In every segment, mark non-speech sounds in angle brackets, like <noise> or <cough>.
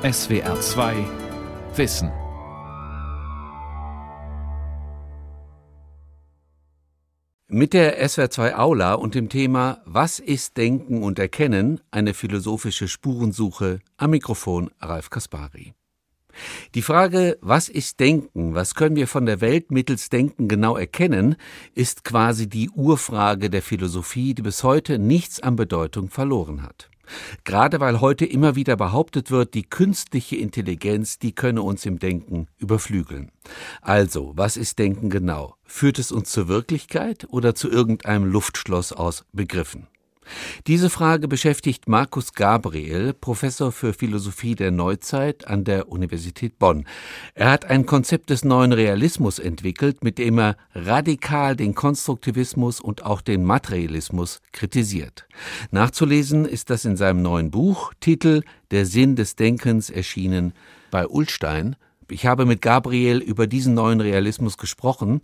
SWR 2 Wissen. Mit der SWR2 Aula und dem Thema Was ist Denken und Erkennen? Eine philosophische Spurensuche am Mikrofon Ralf Kaspari. Die Frage, was ist Denken, was können wir von der Welt mittels Denken genau erkennen, ist quasi die Urfrage der Philosophie, die bis heute nichts an Bedeutung verloren hat. Gerade weil heute immer wieder behauptet wird, die künstliche Intelligenz, die könne uns im Denken überflügeln. Also, was ist Denken genau? Führt es uns zur Wirklichkeit oder zu irgendeinem Luftschloss aus Begriffen? Diese Frage beschäftigt Markus Gabriel, Professor für Philosophie der Neuzeit an der Universität Bonn. Er hat ein Konzept des neuen Realismus entwickelt, mit dem er radikal den Konstruktivismus und auch den Materialismus kritisiert. Nachzulesen ist das in seinem neuen Buch, Titel Der Sinn des Denkens, erschienen bei Ullstein ich habe mit Gabriel über diesen neuen Realismus gesprochen.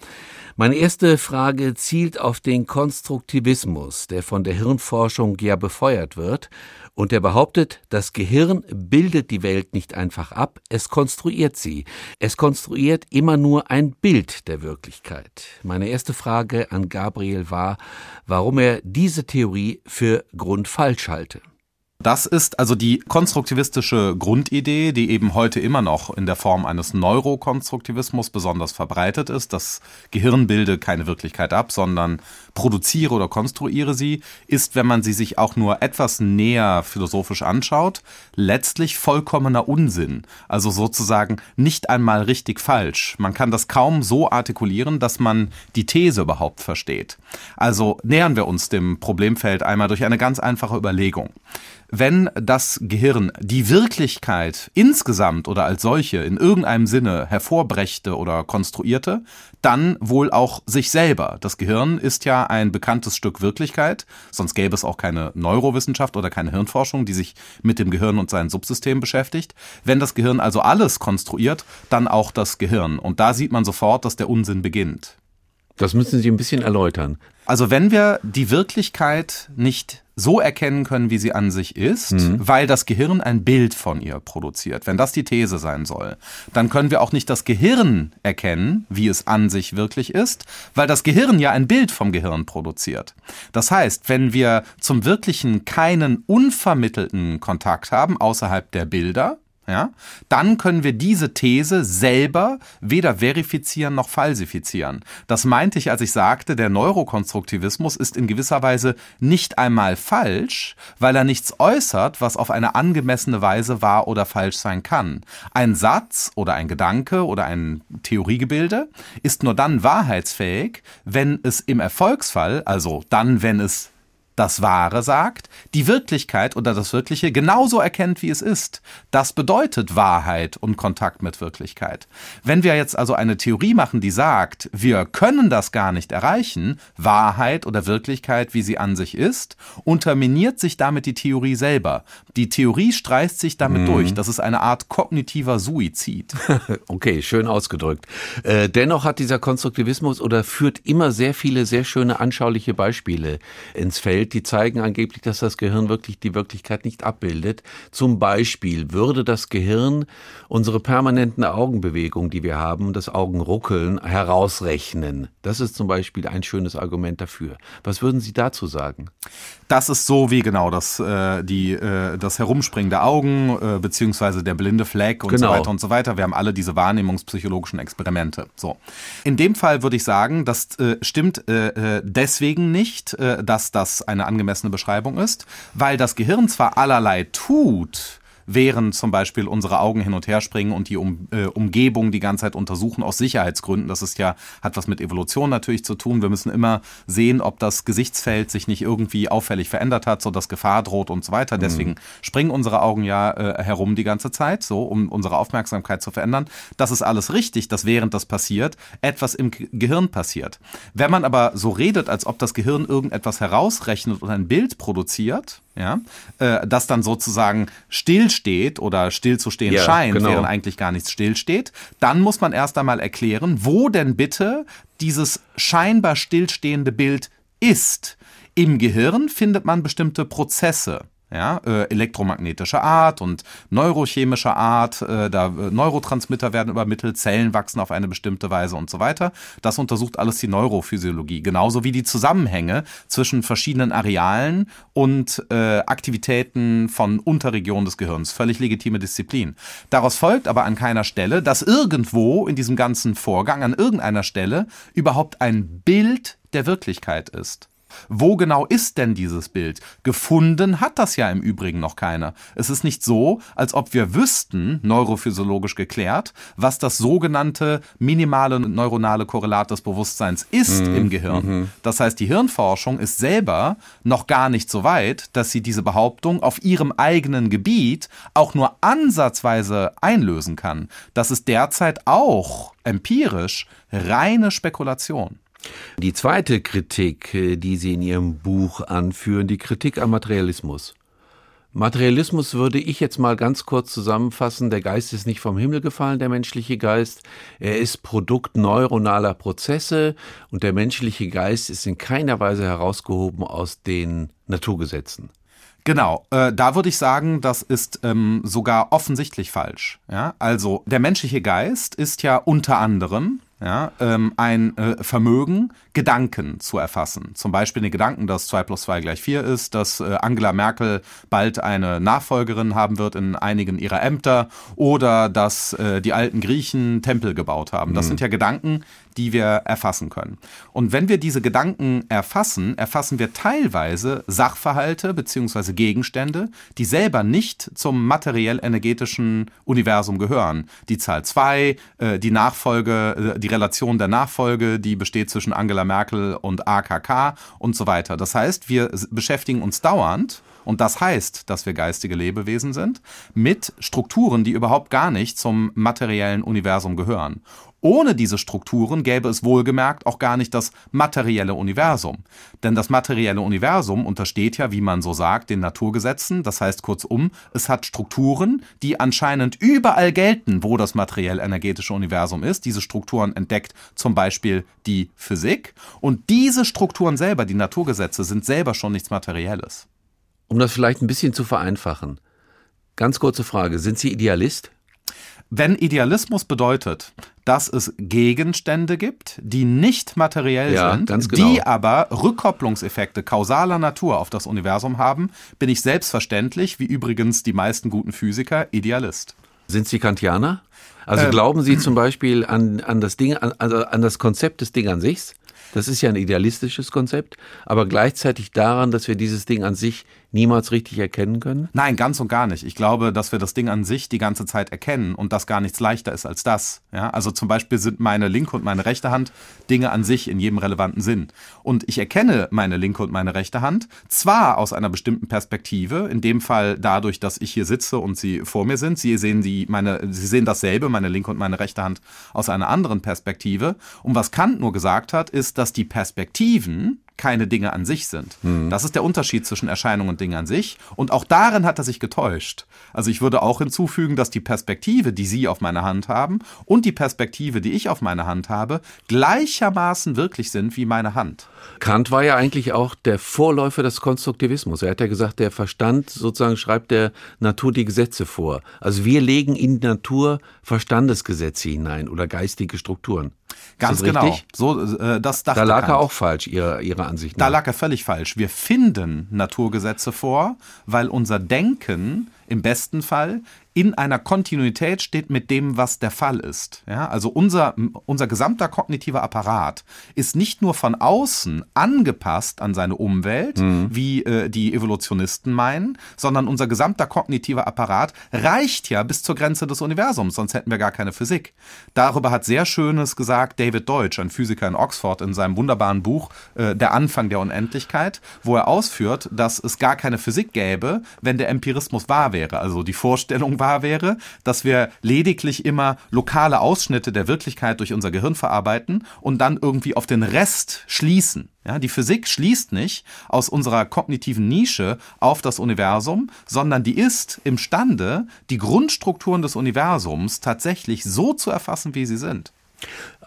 Meine erste Frage zielt auf den Konstruktivismus, der von der Hirnforschung ja befeuert wird und der behauptet, das Gehirn bildet die Welt nicht einfach ab, es konstruiert sie. Es konstruiert immer nur ein Bild der Wirklichkeit. Meine erste Frage an Gabriel war, warum er diese Theorie für grundfalsch halte. Das ist also die konstruktivistische Grundidee, die eben heute immer noch in der Form eines Neurokonstruktivismus besonders verbreitet ist. Das Gehirn bilde keine Wirklichkeit ab, sondern produziere oder konstruiere sie, ist, wenn man sie sich auch nur etwas näher philosophisch anschaut, letztlich vollkommener Unsinn. Also sozusagen nicht einmal richtig falsch. Man kann das kaum so artikulieren, dass man die These überhaupt versteht. Also nähern wir uns dem Problemfeld einmal durch eine ganz einfache Überlegung wenn das Gehirn die Wirklichkeit insgesamt oder als solche in irgendeinem Sinne hervorbrächte oder konstruierte, dann wohl auch sich selber. Das Gehirn ist ja ein bekanntes Stück Wirklichkeit, sonst gäbe es auch keine Neurowissenschaft oder keine Hirnforschung, die sich mit dem Gehirn und seinen Subsystemen beschäftigt. Wenn das Gehirn also alles konstruiert, dann auch das Gehirn. Und da sieht man sofort, dass der Unsinn beginnt. Das müssen Sie ein bisschen erläutern. Also wenn wir die Wirklichkeit nicht so erkennen können, wie sie an sich ist, mhm. weil das Gehirn ein Bild von ihr produziert, wenn das die These sein soll, dann können wir auch nicht das Gehirn erkennen, wie es an sich wirklich ist, weil das Gehirn ja ein Bild vom Gehirn produziert. Das heißt, wenn wir zum Wirklichen keinen unvermittelten Kontakt haben außerhalb der Bilder, ja, dann können wir diese These selber weder verifizieren noch falsifizieren. Das meinte ich, als ich sagte, der Neurokonstruktivismus ist in gewisser Weise nicht einmal falsch, weil er nichts äußert, was auf eine angemessene Weise wahr oder falsch sein kann. Ein Satz oder ein Gedanke oder ein Theoriegebilde ist nur dann wahrheitsfähig, wenn es im Erfolgsfall, also dann, wenn es das Wahre sagt, die Wirklichkeit oder das Wirkliche genauso erkennt, wie es ist. Das bedeutet Wahrheit und Kontakt mit Wirklichkeit. Wenn wir jetzt also eine Theorie machen, die sagt, wir können das gar nicht erreichen, Wahrheit oder Wirklichkeit, wie sie an sich ist, unterminiert sich damit die Theorie selber. Die Theorie streicht sich damit mhm. durch. Das ist eine Art kognitiver Suizid. <laughs> okay, schön ausgedrückt. Äh, dennoch hat dieser Konstruktivismus oder führt immer sehr viele sehr schöne anschauliche Beispiele ins Feld Welt, die zeigen angeblich, dass das Gehirn wirklich die Wirklichkeit nicht abbildet. Zum Beispiel würde das Gehirn unsere permanenten Augenbewegungen, die wir haben, das Augenruckeln, herausrechnen. Das ist zum Beispiel ein schönes Argument dafür. Was würden Sie dazu sagen? Das ist so wie genau das, äh, die, äh, das Herumspringen der Augen, äh, beziehungsweise der blinde Fleck und genau. so weiter und so weiter. Wir haben alle diese wahrnehmungspsychologischen Experimente. So. In dem Fall würde ich sagen, das äh, stimmt äh, äh deswegen nicht, dass das eine angemessene Beschreibung ist, weil das Gehirn zwar allerlei tut, während zum Beispiel unsere Augen hin und her springen und die um, äh, Umgebung die ganze Zeit untersuchen aus Sicherheitsgründen. Das ist ja, hat was mit Evolution natürlich zu tun. Wir müssen immer sehen, ob das Gesichtsfeld sich nicht irgendwie auffällig verändert hat, so dass Gefahr droht und so weiter. Deswegen mhm. springen unsere Augen ja äh, herum die ganze Zeit, so, um unsere Aufmerksamkeit zu verändern. Das ist alles richtig, dass während das passiert, etwas im Gehirn passiert. Wenn man aber so redet, als ob das Gehirn irgendetwas herausrechnet und ein Bild produziert, ja, äh, das dann sozusagen stillsteht oder stillzustehen ja, scheint, genau. während eigentlich gar nichts stillsteht, dann muss man erst einmal erklären, wo denn bitte dieses scheinbar stillstehende Bild ist. Im Gehirn findet man bestimmte Prozesse. Ja, äh, elektromagnetischer Art und neurochemischer Art, äh, da äh, Neurotransmitter werden übermittelt, Zellen wachsen auf eine bestimmte Weise und so weiter. Das untersucht alles die Neurophysiologie, genauso wie die Zusammenhänge zwischen verschiedenen Arealen und äh, Aktivitäten von Unterregionen des Gehirns. Völlig legitime Disziplin. Daraus folgt aber an keiner Stelle, dass irgendwo in diesem ganzen Vorgang, an irgendeiner Stelle, überhaupt ein Bild der Wirklichkeit ist. Wo genau ist denn dieses Bild? Gefunden hat das ja im Übrigen noch keiner. Es ist nicht so, als ob wir wüssten, neurophysiologisch geklärt, was das sogenannte minimale neuronale Korrelat des Bewusstseins ist mhm. im Gehirn. Mhm. Das heißt, die Hirnforschung ist selber noch gar nicht so weit, dass sie diese Behauptung auf ihrem eigenen Gebiet auch nur ansatzweise einlösen kann. Das ist derzeit auch empirisch reine Spekulation. Die zweite Kritik, äh, die Sie in Ihrem Buch anführen, die Kritik am Materialismus. Materialismus würde ich jetzt mal ganz kurz zusammenfassen. Der Geist ist nicht vom Himmel gefallen, der menschliche Geist. Er ist Produkt neuronaler Prozesse und der menschliche Geist ist in keiner Weise herausgehoben aus den Naturgesetzen. Genau, äh, da würde ich sagen, das ist ähm, sogar offensichtlich falsch. Ja? Also der menschliche Geist ist ja unter anderem ja, ähm, ein äh, Vermögen, Gedanken zu erfassen. Zum Beispiel den Gedanken, dass 2 plus 2 gleich 4 ist, dass äh, Angela Merkel bald eine Nachfolgerin haben wird in einigen ihrer Ämter oder dass äh, die alten Griechen Tempel gebaut haben. Das mhm. sind ja Gedanken, die wir erfassen können. Und wenn wir diese Gedanken erfassen, erfassen wir teilweise Sachverhalte bzw. Gegenstände, die selber nicht zum materiell-energetischen Universum gehören. Die Zahl 2, äh, die Nachfolge, äh, die Relation der Nachfolge, die besteht zwischen Angela Merkel und AKK und so weiter. Das heißt, wir beschäftigen uns dauernd und das heißt, dass wir geistige Lebewesen sind, mit Strukturen, die überhaupt gar nicht zum materiellen Universum gehören. Ohne diese Strukturen gäbe es wohlgemerkt auch gar nicht das materielle Universum. Denn das materielle Universum untersteht ja, wie man so sagt, den Naturgesetzen. Das heißt kurzum, es hat Strukturen, die anscheinend überall gelten, wo das materiell-energetische Universum ist. Diese Strukturen entdeckt zum Beispiel die Physik. Und diese Strukturen selber, die Naturgesetze, sind selber schon nichts Materielles. Um das vielleicht ein bisschen zu vereinfachen. Ganz kurze Frage. Sind Sie Idealist? Wenn Idealismus bedeutet, dass es Gegenstände gibt, die nicht materiell ja, sind, genau. die aber Rückkopplungseffekte kausaler Natur auf das Universum haben, bin ich selbstverständlich, wie übrigens die meisten guten Physiker, Idealist. Sind Sie Kantianer? Also ähm, glauben Sie zum Beispiel an, an das Ding, an, also an das Konzept des Ding an sich? Das ist ja ein idealistisches Konzept, aber gleichzeitig daran, dass wir dieses Ding an sich niemals richtig erkennen können? Nein, ganz und gar nicht. Ich glaube, dass wir das Ding an sich die ganze Zeit erkennen und dass gar nichts leichter ist als das. Ja, also zum Beispiel sind meine linke und meine rechte Hand Dinge an sich in jedem relevanten Sinn. Und ich erkenne meine linke und meine rechte Hand zwar aus einer bestimmten Perspektive, in dem Fall dadurch, dass ich hier sitze und sie vor mir sind. Sie sehen die, meine, sie sehen dasselbe, meine linke und meine rechte Hand aus einer anderen Perspektive. Und was Kant nur gesagt hat, ist, dass die Perspektiven keine Dinge an sich sind. Mhm. Das ist der Unterschied zwischen Erscheinung und Ding an sich. Und auch darin hat er sich getäuscht. Also ich würde auch hinzufügen, dass die Perspektive, die Sie auf meine Hand haben und die Perspektive, die ich auf meine Hand habe, gleichermaßen wirklich sind wie meine Hand. Kant war ja eigentlich auch der Vorläufer des Konstruktivismus. Er hat ja gesagt, der Verstand sozusagen schreibt der Natur die Gesetze vor. Also wir legen in die Natur Verstandesgesetze hinein oder geistige Strukturen. Ganz genau. So, äh, das dachte da lag Kant. er auch falsch, ihrer, ihrer Ansicht nach. Da lag er völlig falsch. Wir finden Naturgesetze vor, weil unser Denken im besten Fall in einer Kontinuität steht mit dem, was der Fall ist. Ja, also unser, unser gesamter kognitiver Apparat ist nicht nur von außen angepasst an seine Umwelt, mhm. wie äh, die Evolutionisten meinen, sondern unser gesamter kognitiver Apparat reicht ja bis zur Grenze des Universums, sonst hätten wir gar keine Physik. Darüber hat sehr Schönes gesagt David Deutsch, ein Physiker in Oxford, in seinem wunderbaren Buch äh, Der Anfang der Unendlichkeit, wo er ausführt, dass es gar keine Physik gäbe, wenn der Empirismus wahr wäre. Also die Vorstellung wahr wäre, dass wir lediglich immer lokale Ausschnitte der Wirklichkeit durch unser Gehirn verarbeiten und dann irgendwie auf den Rest schließen. Ja, die Physik schließt nicht aus unserer kognitiven Nische auf das Universum, sondern die ist imstande, die Grundstrukturen des Universums tatsächlich so zu erfassen, wie sie sind.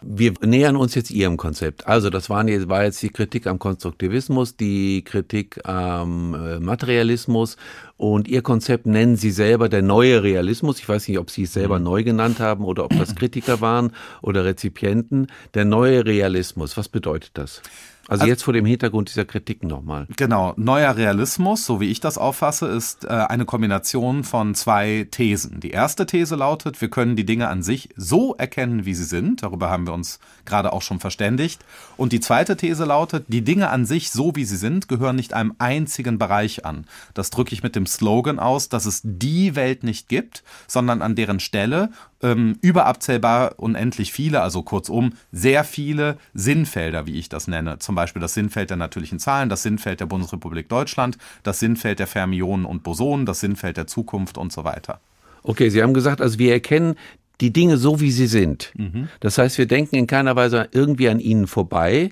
Wir nähern uns jetzt Ihrem Konzept. Also das war jetzt die Kritik am Konstruktivismus, die Kritik am äh, Materialismus und Ihr Konzept nennen Sie selber der neue Realismus. Ich weiß nicht, ob Sie es selber mhm. neu genannt haben oder ob das <clears throat> Kritiker waren oder Rezipienten. Der neue Realismus, was bedeutet das? Also, also, jetzt vor dem Hintergrund dieser Kritiken nochmal. Genau, neuer Realismus, so wie ich das auffasse, ist äh, eine Kombination von zwei Thesen. Die erste These lautet, wir können die Dinge an sich so erkennen, wie sie sind. Darüber haben wir uns gerade auch schon verständigt. Und die zweite These lautet, die Dinge an sich so, wie sie sind, gehören nicht einem einzigen Bereich an. Das drücke ich mit dem Slogan aus, dass es die Welt nicht gibt, sondern an deren Stelle ähm, überabzählbar unendlich viele, also kurzum sehr viele Sinnfelder, wie ich das nenne. Zum Beispiel das Sinnfeld der natürlichen Zahlen, das Sinnfeld der Bundesrepublik Deutschland, das Sinnfeld der Fermionen und Bosonen, das Sinnfeld der Zukunft und so weiter. Okay, Sie haben gesagt, also wir erkennen die Dinge so, wie sie sind. Mhm. Das heißt, wir denken in keiner Weise irgendwie an ihnen vorbei.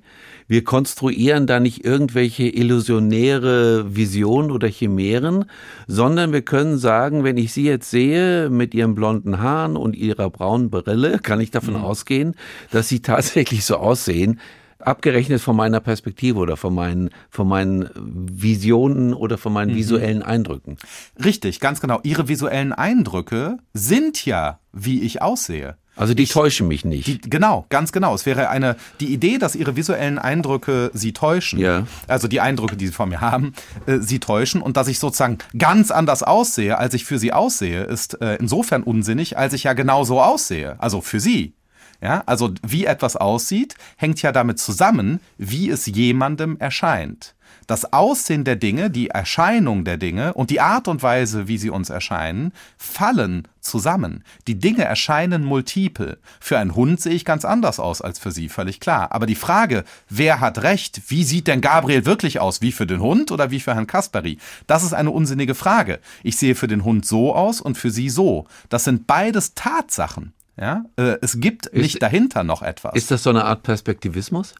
Wir konstruieren da nicht irgendwelche illusionäre Visionen oder Chimären, sondern wir können sagen, wenn ich Sie jetzt sehe mit Ihren blonden Haaren und Ihrer braunen Brille, kann ich davon mhm. ausgehen, dass Sie tatsächlich so aussehen, abgerechnet von meiner Perspektive oder von meinen, von meinen Visionen oder von meinen mhm. visuellen Eindrücken. Richtig, ganz genau. Ihre visuellen Eindrücke sind ja, wie ich aussehe. Also die ich, täuschen mich nicht. Die, genau, ganz genau. Es wäre eine die Idee, dass ihre visuellen Eindrücke sie täuschen. Ja. Also die Eindrücke, die sie vor mir haben, äh, sie täuschen und dass ich sozusagen ganz anders aussehe, als ich für sie aussehe, ist äh, insofern unsinnig, als ich ja genau so aussehe. Also für sie. Ja, also wie etwas aussieht, hängt ja damit zusammen, wie es jemandem erscheint. Das Aussehen der Dinge, die Erscheinung der Dinge und die Art und Weise, wie sie uns erscheinen, fallen zusammen. Die Dinge erscheinen multiple. Für einen Hund sehe ich ganz anders aus als für Sie, völlig klar. Aber die Frage, wer hat recht, wie sieht denn Gabriel wirklich aus, wie für den Hund oder wie für Herrn Kasperi, das ist eine unsinnige Frage. Ich sehe für den Hund so aus und für Sie so. Das sind beides Tatsachen. Ja, äh, es gibt ist, nicht dahinter noch etwas. Ist das so eine Art Perspektivismus?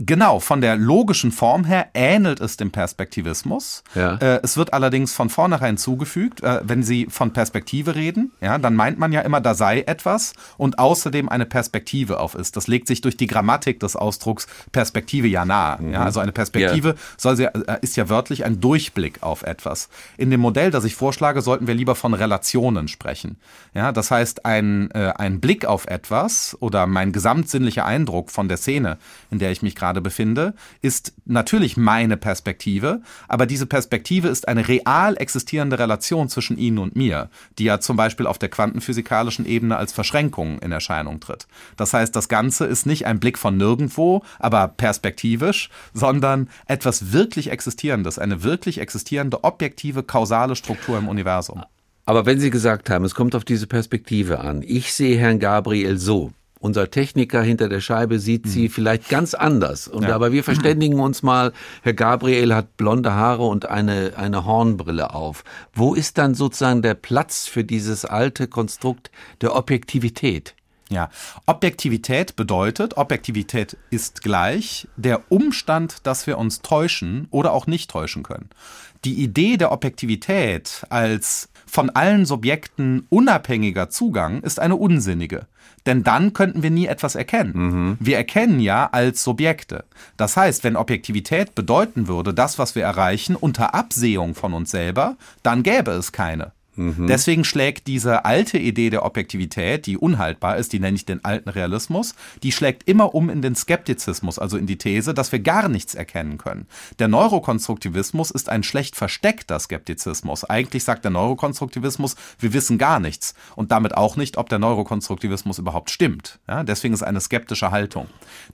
Genau, von der logischen Form her ähnelt es dem Perspektivismus. Ja. Äh, es wird allerdings von vornherein zugefügt, äh, wenn Sie von Perspektive reden, ja, dann meint man ja immer, da sei etwas und außerdem eine Perspektive auf ist. Das legt sich durch die Grammatik des Ausdrucks Perspektive ja nahe. Mhm. Ja, also eine Perspektive ja. soll sie, äh, ist ja wörtlich ein Durchblick auf etwas. In dem Modell, das ich vorschlage, sollten wir lieber von Relationen sprechen. Ja, das heißt, ein, äh, ein Blick auf etwas oder mein gesamtsinnlicher Eindruck von der Szene, in der ich mich gerade befinde, ist natürlich meine Perspektive, aber diese Perspektive ist eine real existierende Relation zwischen Ihnen und mir, die ja zum Beispiel auf der quantenphysikalischen Ebene als Verschränkung in Erscheinung tritt. Das heißt, das Ganze ist nicht ein Blick von nirgendwo, aber perspektivisch, sondern etwas wirklich Existierendes, eine wirklich existierende objektive kausale Struktur im Universum. Aber wenn Sie gesagt haben, es kommt auf diese Perspektive an, ich sehe Herrn Gabriel so, unser Techniker hinter der Scheibe sieht sie mhm. vielleicht ganz anders. Und ja. aber wir verständigen uns mal, Herr Gabriel hat blonde Haare und eine, eine Hornbrille auf. Wo ist dann sozusagen der Platz für dieses alte Konstrukt der Objektivität? Ja, Objektivität bedeutet, Objektivität ist gleich der Umstand, dass wir uns täuschen oder auch nicht täuschen können. Die Idee der Objektivität als von allen Subjekten unabhängiger Zugang ist eine unsinnige. Denn dann könnten wir nie etwas erkennen. Mhm. Wir erkennen ja als Subjekte. Das heißt, wenn Objektivität bedeuten würde, das, was wir erreichen, unter Absehung von uns selber, dann gäbe es keine. Mhm. Deswegen schlägt diese alte Idee der Objektivität, die unhaltbar ist, die nenne ich den alten Realismus, die schlägt immer um in den Skeptizismus, also in die These, dass wir gar nichts erkennen können. Der Neurokonstruktivismus ist ein schlecht versteckter Skeptizismus. Eigentlich sagt der Neurokonstruktivismus, wir wissen gar nichts und damit auch nicht, ob der Neurokonstruktivismus überhaupt stimmt. Ja, deswegen ist eine skeptische Haltung.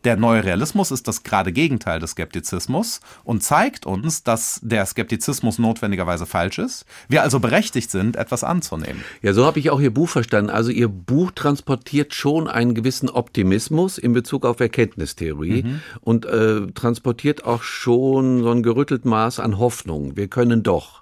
Der neue Realismus ist das gerade Gegenteil des Skeptizismus und zeigt uns, dass der Skeptizismus notwendigerweise falsch ist. Wir also berechtigt sind, sind, etwas anzunehmen. Ja, so habe ich auch Ihr Buch verstanden. Also Ihr Buch transportiert schon einen gewissen Optimismus in Bezug auf Erkenntnistheorie mhm. und äh, transportiert auch schon so ein gerüttelt Maß an Hoffnung. Wir können doch.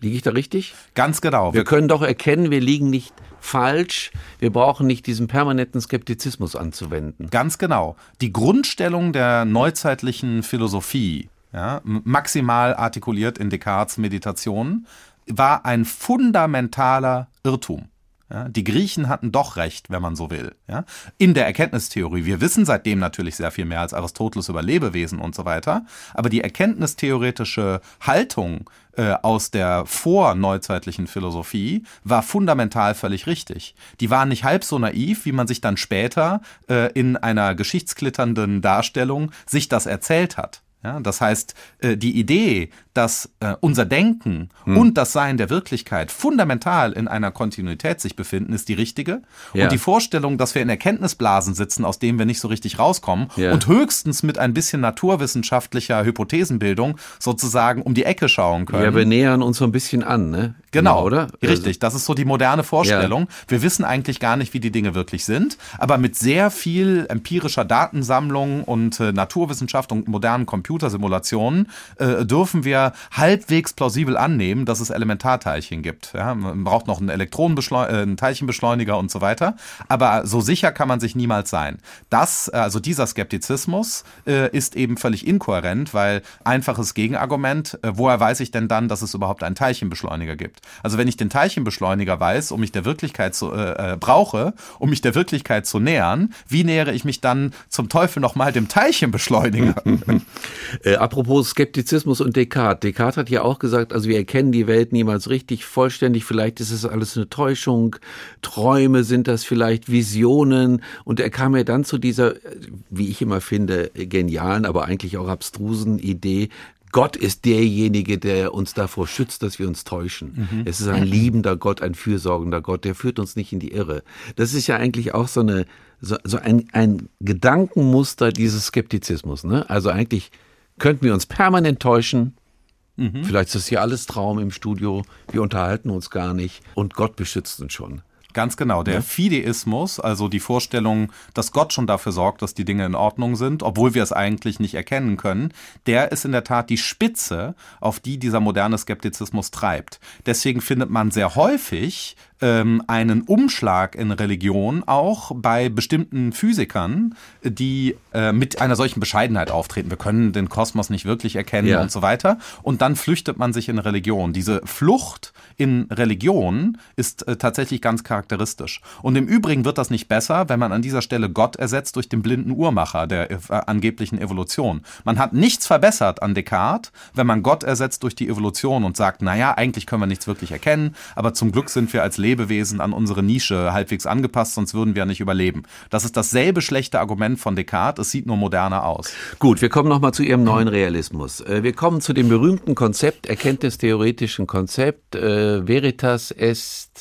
Liege ich da richtig? Ganz genau. Wir können doch erkennen, wir liegen nicht falsch. Wir brauchen nicht diesen permanenten Skeptizismus anzuwenden. Ganz genau. Die Grundstellung der neuzeitlichen Philosophie, ja, maximal artikuliert in Descartes Meditationen, war ein fundamentaler Irrtum. Ja, die Griechen hatten doch recht, wenn man so will. Ja, in der Erkenntnistheorie. Wir wissen seitdem natürlich sehr viel mehr als Aristoteles über Lebewesen und so weiter. Aber die erkenntnistheoretische Haltung äh, aus der vorneuzeitlichen Philosophie war fundamental völlig richtig. Die waren nicht halb so naiv, wie man sich dann später äh, in einer geschichtsklitternden Darstellung sich das erzählt hat. Ja, das heißt, äh, die Idee, dass äh, unser Denken hm. und das Sein der Wirklichkeit fundamental in einer Kontinuität sich befinden, ist die richtige. Ja. Und die Vorstellung, dass wir in Erkenntnisblasen sitzen, aus denen wir nicht so richtig rauskommen ja. und höchstens mit ein bisschen naturwissenschaftlicher Hypothesenbildung sozusagen um die Ecke schauen können. Ja, wir nähern uns so ein bisschen an, ne? Genau, genau oder? Richtig, das ist so die moderne Vorstellung. Wir wissen eigentlich gar nicht, wie die Dinge wirklich sind, aber mit sehr viel empirischer Datensammlung und äh, Naturwissenschaft und modernen Computersimulationen äh, dürfen wir halbwegs plausibel annehmen, dass es Elementarteilchen gibt. Ja, man braucht noch einen Elektronenbeschleuniger, äh, einen Teilchenbeschleuniger und so weiter. Aber so sicher kann man sich niemals sein. Das, also dieser Skeptizismus äh, ist eben völlig inkohärent, weil einfaches Gegenargument, äh, woher weiß ich denn dann, dass es überhaupt einen Teilchenbeschleuniger gibt? Also wenn ich den Teilchenbeschleuniger weiß, um mich der Wirklichkeit zu, äh brauche, um mich der Wirklichkeit zu nähern, wie nähere ich mich dann zum Teufel nochmal dem Teilchenbeschleuniger? <laughs> äh, apropos Skeptizismus und Descartes. Descartes. Hat ja auch gesagt, also wir erkennen die Welt niemals richtig vollständig, vielleicht ist es alles eine Täuschung, Träume sind das vielleicht, Visionen. Und er kam ja dann zu dieser, wie ich immer finde, genialen, aber eigentlich auch abstrusen Idee, Gott ist derjenige, der uns davor schützt, dass wir uns täuschen. Mhm. Es ist ein liebender Gott, ein fürsorgender Gott, der führt uns nicht in die Irre. Das ist ja eigentlich auch so eine so, so ein, ein Gedankenmuster dieses Skeptizismus. Ne? Also eigentlich könnten wir uns permanent täuschen, Mhm. Vielleicht ist das hier alles Traum im Studio. Wir unterhalten uns gar nicht und Gott beschützt uns schon. Ganz genau. Der ja. Fideismus, also die Vorstellung, dass Gott schon dafür sorgt, dass die Dinge in Ordnung sind, obwohl wir es eigentlich nicht erkennen können, der ist in der Tat die Spitze, auf die dieser moderne Skeptizismus treibt. Deswegen findet man sehr häufig ähm, einen Umschlag in Religion auch bei bestimmten Physikern, die äh, mit einer solchen Bescheidenheit auftreten. Wir können den Kosmos nicht wirklich erkennen ja. und so weiter. Und dann flüchtet man sich in Religion. Diese Flucht in Religion ist äh, tatsächlich ganz charakteristisch. Und im Übrigen wird das nicht besser, wenn man an dieser Stelle Gott ersetzt durch den blinden Uhrmacher der äh, angeblichen Evolution. Man hat nichts verbessert an Descartes, wenn man Gott ersetzt durch die Evolution und sagt, naja, eigentlich können wir nichts wirklich erkennen, aber zum Glück sind wir als Lebewesen an unsere Nische halbwegs angepasst, sonst würden wir nicht überleben. Das ist dasselbe schlechte Argument von Descartes, es sieht nur moderner aus. Gut, wir kommen nochmal zu Ihrem neuen Realismus. Äh, wir kommen zu dem berühmten Konzept, erkenntnistheoretischen Konzept, äh, Veritas est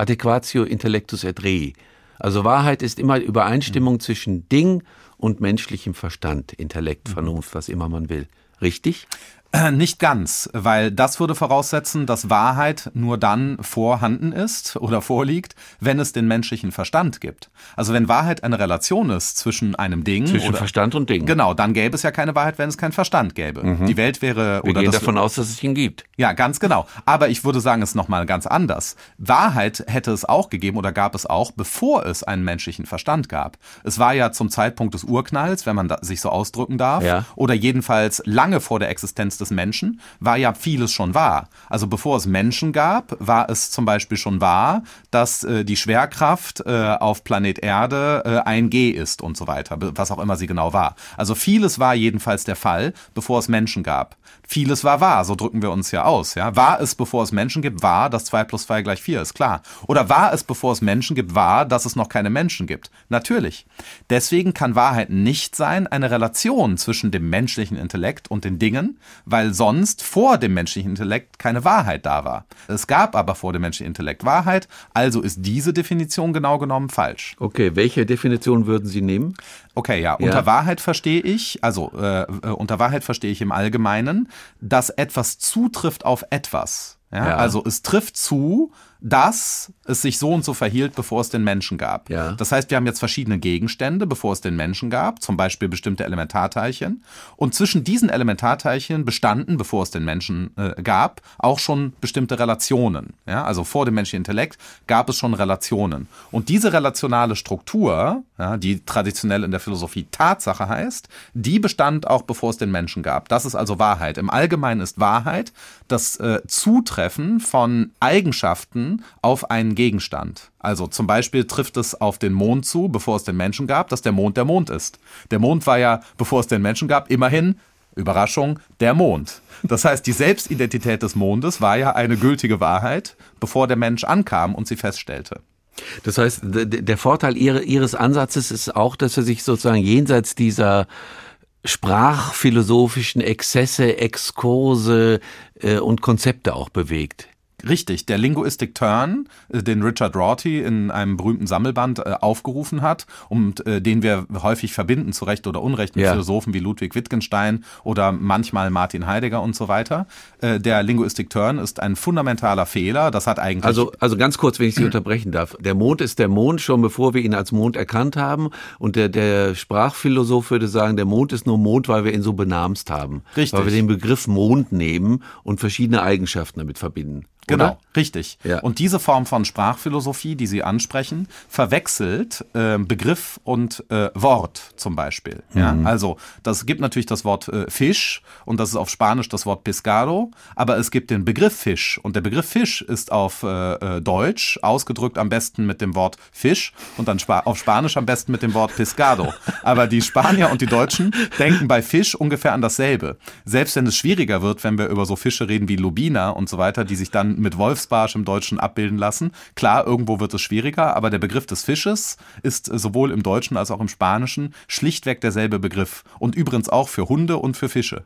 adequatio intellectus et re. Also Wahrheit ist immer Übereinstimmung mhm. zwischen Ding und menschlichem Verstand, Intellekt, Vernunft, was immer man will. Richtig? <clears throat> Nicht ganz, weil das würde voraussetzen, dass Wahrheit nur dann vorhanden ist <laughs> oder vorliegt, wenn es den menschlichen Verstand gibt. Also wenn Wahrheit eine Relation ist zwischen einem Ding zwischen oder, Verstand und Ding. Genau, dann gäbe es ja keine Wahrheit, wenn es keinen Verstand gäbe. Mhm. Die Welt wäre Wir oder gehen das, davon aus, dass es ihn gibt. Ja, ganz genau. Aber ich würde sagen, es ist nochmal ganz anders. Wahrheit hätte es auch gegeben oder gab es auch, bevor es einen menschlichen Verstand gab. Es war ja zum Zeitpunkt des Urknalls, wenn man sich so ausdrücken darf, ja. oder jedenfalls lange vor der Existenz des Menschen war ja vieles schon wahr. Also bevor es Menschen gab, war es zum Beispiel schon wahr, dass äh, die Schwerkraft äh, auf Planet Erde äh, ein G ist und so weiter, was auch immer sie genau war. Also vieles war jedenfalls der Fall, bevor es Menschen gab. Vieles war wahr, so drücken wir uns ja aus. Ja? War es, bevor es Menschen gibt, wahr, dass 2 plus 2 gleich 4 ist, klar. Oder war es, bevor es Menschen gibt, wahr, dass es noch keine Menschen gibt? Natürlich. Deswegen kann Wahrheit nicht sein eine Relation zwischen dem menschlichen Intellekt und den Dingen, weil sonst vor dem menschlichen Intellekt keine Wahrheit da war. Es gab aber vor dem menschlichen Intellekt Wahrheit, also ist diese Definition genau genommen falsch. Okay, welche Definition würden Sie nehmen? Okay, ja, ja. unter Wahrheit verstehe ich, also äh, äh unter Wahrheit verstehe ich im Allgemeinen, dass etwas zutrifft auf etwas. Ja? ja? Also es trifft zu, dass es sich so und so verhielt, bevor es den Menschen gab. Ja. Das heißt, wir haben jetzt verschiedene Gegenstände, bevor es den Menschen gab, zum Beispiel bestimmte Elementarteilchen. Und zwischen diesen Elementarteilchen bestanden, bevor es den Menschen äh, gab, auch schon bestimmte Relationen. Ja? Also vor dem menschlichen Intellekt gab es schon Relationen. Und diese relationale Struktur, ja, die traditionell in der Philosophie Tatsache heißt, die bestand auch bevor es den Menschen gab. Das ist also Wahrheit. Im Allgemeinen ist Wahrheit das äh, Zutreffen von Eigenschaften, auf einen Gegenstand. Also zum Beispiel trifft es auf den Mond zu, bevor es den Menschen gab, dass der Mond der Mond ist. Der Mond war ja, bevor es den Menschen gab, immerhin Überraschung, der Mond. Das heißt, die Selbstidentität des Mondes war ja eine gültige Wahrheit, bevor der Mensch ankam und sie feststellte. Das heißt, der Vorteil Ihres Ansatzes ist auch, dass er sich sozusagen jenseits dieser sprachphilosophischen Exzesse, Exkurse äh, und Konzepte auch bewegt. Richtig, der Linguistic Turn, äh, den Richard Rorty in einem berühmten Sammelband äh, aufgerufen hat und äh, den wir häufig verbinden, zu Recht oder Unrecht, mit ja. Philosophen wie Ludwig Wittgenstein oder manchmal Martin Heidegger und so weiter. Der Linguistic Turn ist ein fundamentaler Fehler. Das hat eigentlich. Also, also ganz kurz, wenn ich Sie unterbrechen darf. Der Mond ist der Mond schon bevor wir ihn als Mond erkannt haben. Und der, der Sprachphilosoph würde sagen, der Mond ist nur Mond, weil wir ihn so benamst haben. Richtig. Weil wir den Begriff Mond nehmen und verschiedene Eigenschaften damit verbinden. Genau, oder? richtig. Ja. Und diese Form von Sprachphilosophie, die Sie ansprechen, verwechselt äh, Begriff und äh, Wort zum Beispiel. Mhm. Ja, also das gibt natürlich das Wort äh, Fisch und das ist auf Spanisch das Wort Pescado, aber es gibt den Begriff Fisch und der Begriff Fisch ist auf äh, äh Deutsch ausgedrückt am besten mit dem Wort Fisch und dann Sp auf Spanisch am besten mit dem Wort Pescado. Aber die Spanier und die Deutschen denken bei Fisch ungefähr an dasselbe. Selbst wenn es schwieriger wird, wenn wir über so Fische reden wie Lubina und so weiter, die sich dann mit Wolfsbarsch im Deutschen abbilden lassen. Klar, irgendwo wird es schwieriger, aber der Begriff des Fisches ist sowohl im Deutschen als auch im Spanischen schlichtweg derselbe Begriff. Und übrigens auch für Hunde und für Fische.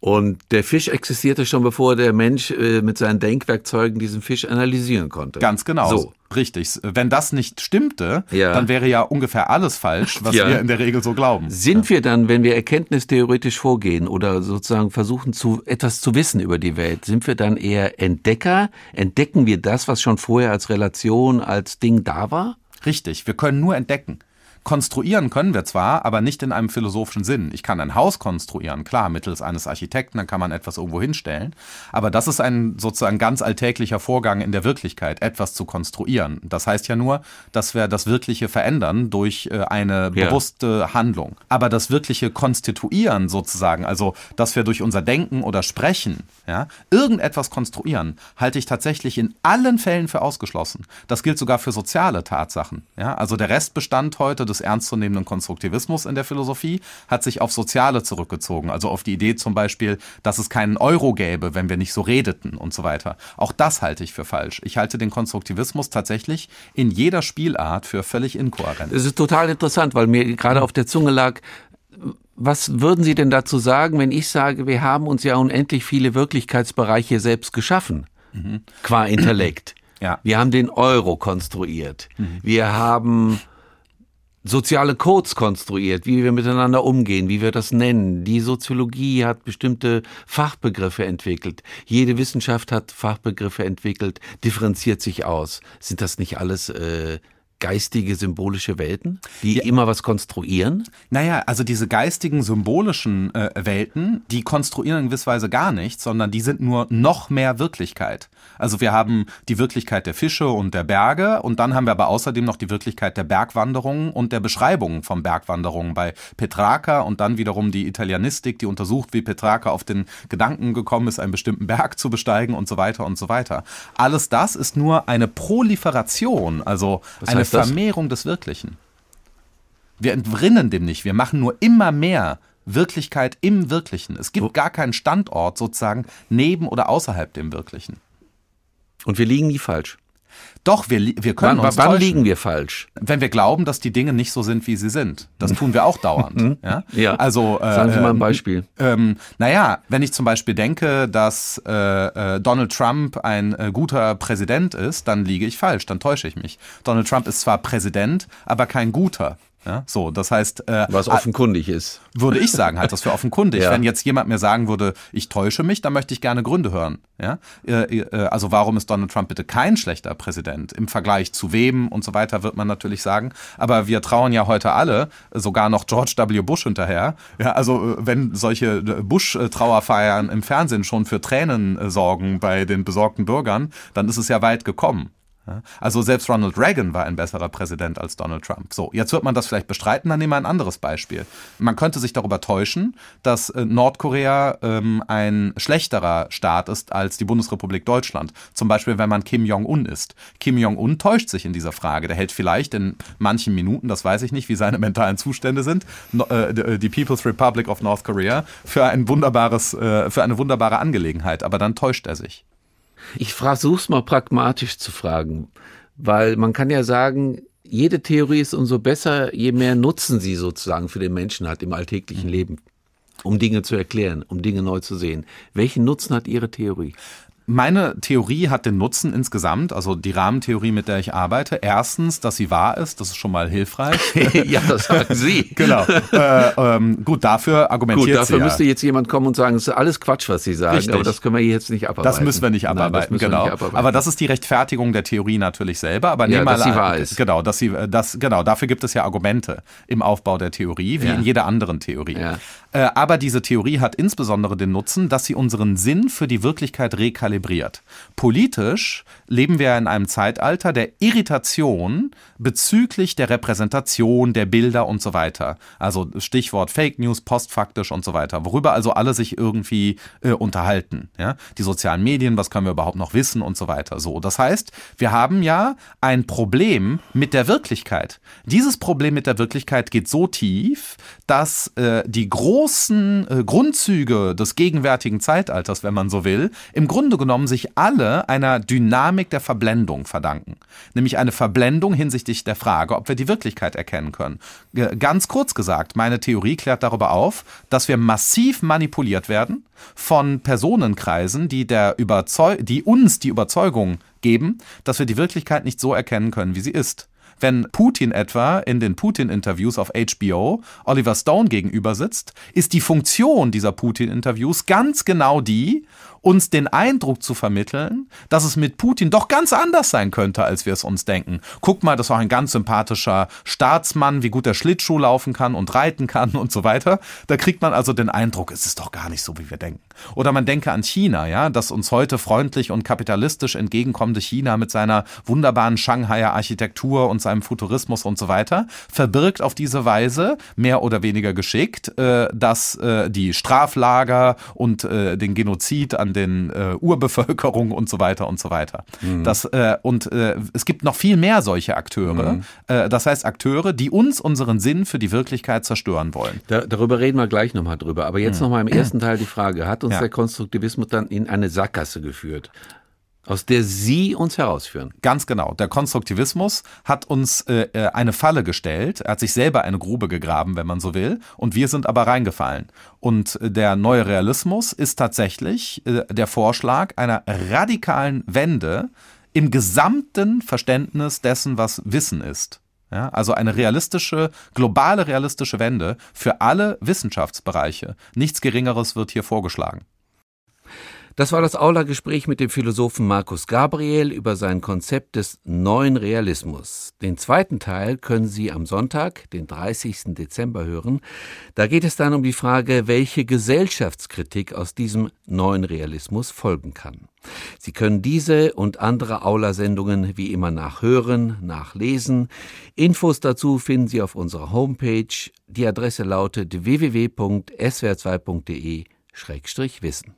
Und der Fisch existierte schon bevor der Mensch äh, mit seinen Denkwerkzeugen diesen Fisch analysieren konnte. Ganz genau. So. Richtig. Wenn das nicht stimmte, ja. dann wäre ja ungefähr alles falsch, was ja. wir in der Regel so glauben. Sind ja. wir dann, wenn wir erkenntnistheoretisch vorgehen oder sozusagen versuchen, zu, etwas zu wissen über die Welt, sind wir dann eher Entdecker? Entdecken wir das, was schon vorher als Relation, als Ding da war? Richtig. Wir können nur entdecken. Konstruieren können wir zwar, aber nicht in einem philosophischen Sinn. Ich kann ein Haus konstruieren, klar, mittels eines Architekten, dann kann man etwas irgendwo hinstellen. Aber das ist ein sozusagen ganz alltäglicher Vorgang in der Wirklichkeit, etwas zu konstruieren. Das heißt ja nur, dass wir das Wirkliche verändern durch äh, eine ja. bewusste Handlung. Aber das wirkliche Konstituieren sozusagen, also dass wir durch unser Denken oder Sprechen ja, irgendetwas konstruieren, halte ich tatsächlich in allen Fällen für ausgeschlossen. Das gilt sogar für soziale Tatsachen. Ja, also der Restbestand heute des des ernstzunehmenden Konstruktivismus in der Philosophie hat sich auf Soziale zurückgezogen, also auf die Idee zum Beispiel, dass es keinen Euro gäbe, wenn wir nicht so redeten und so weiter. Auch das halte ich für falsch. Ich halte den Konstruktivismus tatsächlich in jeder Spielart für völlig inkohärent. Es ist total interessant, weil mir gerade auf der Zunge lag, was würden Sie denn dazu sagen, wenn ich sage, wir haben uns ja unendlich viele Wirklichkeitsbereiche selbst geschaffen, mhm. qua Intellekt. Ja. Wir haben den Euro konstruiert. Mhm. Wir haben soziale Codes konstruiert, wie wir miteinander umgehen, wie wir das nennen. Die Soziologie hat bestimmte Fachbegriffe entwickelt. Jede Wissenschaft hat Fachbegriffe entwickelt, differenziert sich aus. Sind das nicht alles äh, geistige, symbolische Welten, die ja. immer was konstruieren? Naja, also diese geistigen, symbolischen äh, Welten, die konstruieren in gewisser Weise gar nichts, sondern die sind nur noch mehr Wirklichkeit. Also wir haben die Wirklichkeit der Fische und der Berge und dann haben wir aber außerdem noch die Wirklichkeit der Bergwanderungen und der Beschreibungen von Bergwanderungen bei Petrarca und dann wiederum die Italianistik, die untersucht, wie Petrarca auf den Gedanken gekommen ist, einen bestimmten Berg zu besteigen und so weiter und so weiter. Alles das ist nur eine Proliferation, also Was eine Vermehrung des Wirklichen. Wir entrinnen dem nicht, wir machen nur immer mehr Wirklichkeit im Wirklichen. Es gibt gar keinen Standort sozusagen neben oder außerhalb dem Wirklichen. Und wir liegen nie falsch. Doch, wir, wir können wann, uns Wann täuschen, liegen wir falsch? Wenn wir glauben, dass die Dinge nicht so sind, wie sie sind. Das tun wir auch <laughs> dauernd. Mhm. ja? ja. Also, äh, Sagen Sie mal ein ähm, Beispiel. Ähm, naja, wenn ich zum Beispiel denke, dass äh, äh, Donald Trump ein äh, guter Präsident ist, dann liege ich falsch, dann täusche ich mich. Donald Trump ist zwar Präsident, aber kein guter. Ja, so, das heißt, äh, was offenkundig ist, würde ich sagen, halt das für offenkundig. <laughs> ja. Wenn jetzt jemand mir sagen würde, ich täusche mich, dann möchte ich gerne Gründe hören. Ja, äh, äh, also warum ist Donald Trump bitte kein schlechter Präsident im Vergleich zu wem und so weiter wird man natürlich sagen. Aber wir trauen ja heute alle, sogar noch George W. Bush hinterher. Ja, also äh, wenn solche Bush-Trauerfeiern im Fernsehen schon für Tränen sorgen bei den besorgten Bürgern, dann ist es ja weit gekommen. Also selbst Ronald Reagan war ein besserer Präsident als Donald Trump. So, jetzt wird man das vielleicht bestreiten, dann nehmen wir ein anderes Beispiel. Man könnte sich darüber täuschen, dass äh, Nordkorea ähm, ein schlechterer Staat ist als die Bundesrepublik Deutschland. Zum Beispiel, wenn man Kim Jong-un ist. Kim Jong-un täuscht sich in dieser Frage. Der hält vielleicht in manchen Minuten, das weiß ich nicht, wie seine mentalen Zustände sind, äh, die People's Republic of North Korea für ein wunderbares, äh, für eine wunderbare Angelegenheit. Aber dann täuscht er sich. Ich versuche es mal pragmatisch zu fragen, weil man kann ja sagen, jede Theorie ist umso besser, je mehr Nutzen sie sozusagen für den Menschen hat im alltäglichen mhm. Leben, um Dinge zu erklären, um Dinge neu zu sehen. Welchen Nutzen hat Ihre Theorie? Meine Theorie hat den Nutzen insgesamt, also die Rahmentheorie, mit der ich arbeite. Erstens, dass sie wahr ist, das ist schon mal hilfreich. <laughs> ja, das sagen Sie. <laughs> genau. Äh, ähm, gut, dafür argumentiert gut, dafür sie. müsste jetzt jemand kommen und sagen, es ist alles Quatsch, was Sie sagen, Richtig. aber das können wir jetzt nicht abarbeiten. Das müssen wir nicht abarbeiten, Nein, genau. Nicht abarbeiten. Aber das ist die Rechtfertigung der Theorie natürlich selber. Aber ja, dass sie wahr ist. Genau, dass sie, das, genau, dafür gibt es ja Argumente im Aufbau der Theorie, wie ja. in jeder anderen Theorie. Ja. Äh, aber diese Theorie hat insbesondere den Nutzen, dass sie unseren Sinn für die Wirklichkeit rekalibriert. Politisch leben wir in einem Zeitalter der Irritation bezüglich der Repräsentation der Bilder und so weiter. Also Stichwort Fake News, postfaktisch und so weiter, worüber also alle sich irgendwie äh, unterhalten. Ja? Die sozialen Medien, was können wir überhaupt noch wissen und so weiter. So, das heißt, wir haben ja ein Problem mit der Wirklichkeit. Dieses Problem mit der Wirklichkeit geht so tief, dass äh, die großen großen äh, Grundzüge des gegenwärtigen Zeitalters, wenn man so will, im Grunde genommen sich alle einer Dynamik der Verblendung verdanken. Nämlich eine Verblendung hinsichtlich der Frage, ob wir die Wirklichkeit erkennen können. Ganz kurz gesagt, meine Theorie klärt darüber auf, dass wir massiv manipuliert werden von Personenkreisen, die, der die uns die Überzeugung geben, dass wir die Wirklichkeit nicht so erkennen können, wie sie ist. Wenn Putin etwa in den Putin-Interviews auf HBO Oliver Stone gegenüber sitzt, ist die Funktion dieser Putin-Interviews ganz genau die, uns den Eindruck zu vermitteln, dass es mit Putin doch ganz anders sein könnte, als wir es uns denken. Guck mal, das war ein ganz sympathischer Staatsmann, wie gut er Schlittschuh laufen kann und reiten kann und so weiter. Da kriegt man also den Eindruck, es ist doch gar nicht so, wie wir denken. Oder man denke an China, ja, das uns heute freundlich und kapitalistisch entgegenkommende China mit seiner wunderbaren Shanghaier Architektur und seinem Futurismus und so weiter, verbirgt auf diese Weise mehr oder weniger geschickt, äh, dass äh, die Straflager und äh, den Genozid an den Urbevölkerung und so weiter und so weiter. Mhm. Das, und es gibt noch viel mehr solche Akteure. Mhm. Das heißt Akteure, die uns unseren Sinn für die Wirklichkeit zerstören wollen. Da, darüber reden wir gleich nochmal drüber. Aber jetzt mhm. nochmal im ersten Teil die Frage, hat uns ja. der Konstruktivismus dann in eine Sackgasse geführt? aus der Sie uns herausführen. Ganz genau. Der Konstruktivismus hat uns äh, äh, eine Falle gestellt. Er hat sich selber eine Grube gegraben, wenn man so will. Und wir sind aber reingefallen. Und äh, der neue Realismus ist tatsächlich äh, der Vorschlag einer radikalen Wende im gesamten Verständnis dessen, was Wissen ist. Ja, also eine realistische, globale realistische Wende für alle Wissenschaftsbereiche. Nichts Geringeres wird hier vorgeschlagen. Das war das Aula-Gespräch mit dem Philosophen Markus Gabriel über sein Konzept des neuen Realismus. Den zweiten Teil können Sie am Sonntag, den 30. Dezember hören. Da geht es dann um die Frage, welche Gesellschaftskritik aus diesem neuen Realismus folgen kann. Sie können diese und andere Aula-Sendungen wie immer nachhören, nachlesen. Infos dazu finden Sie auf unserer Homepage. Die Adresse lautet www.swr2.de-wissen.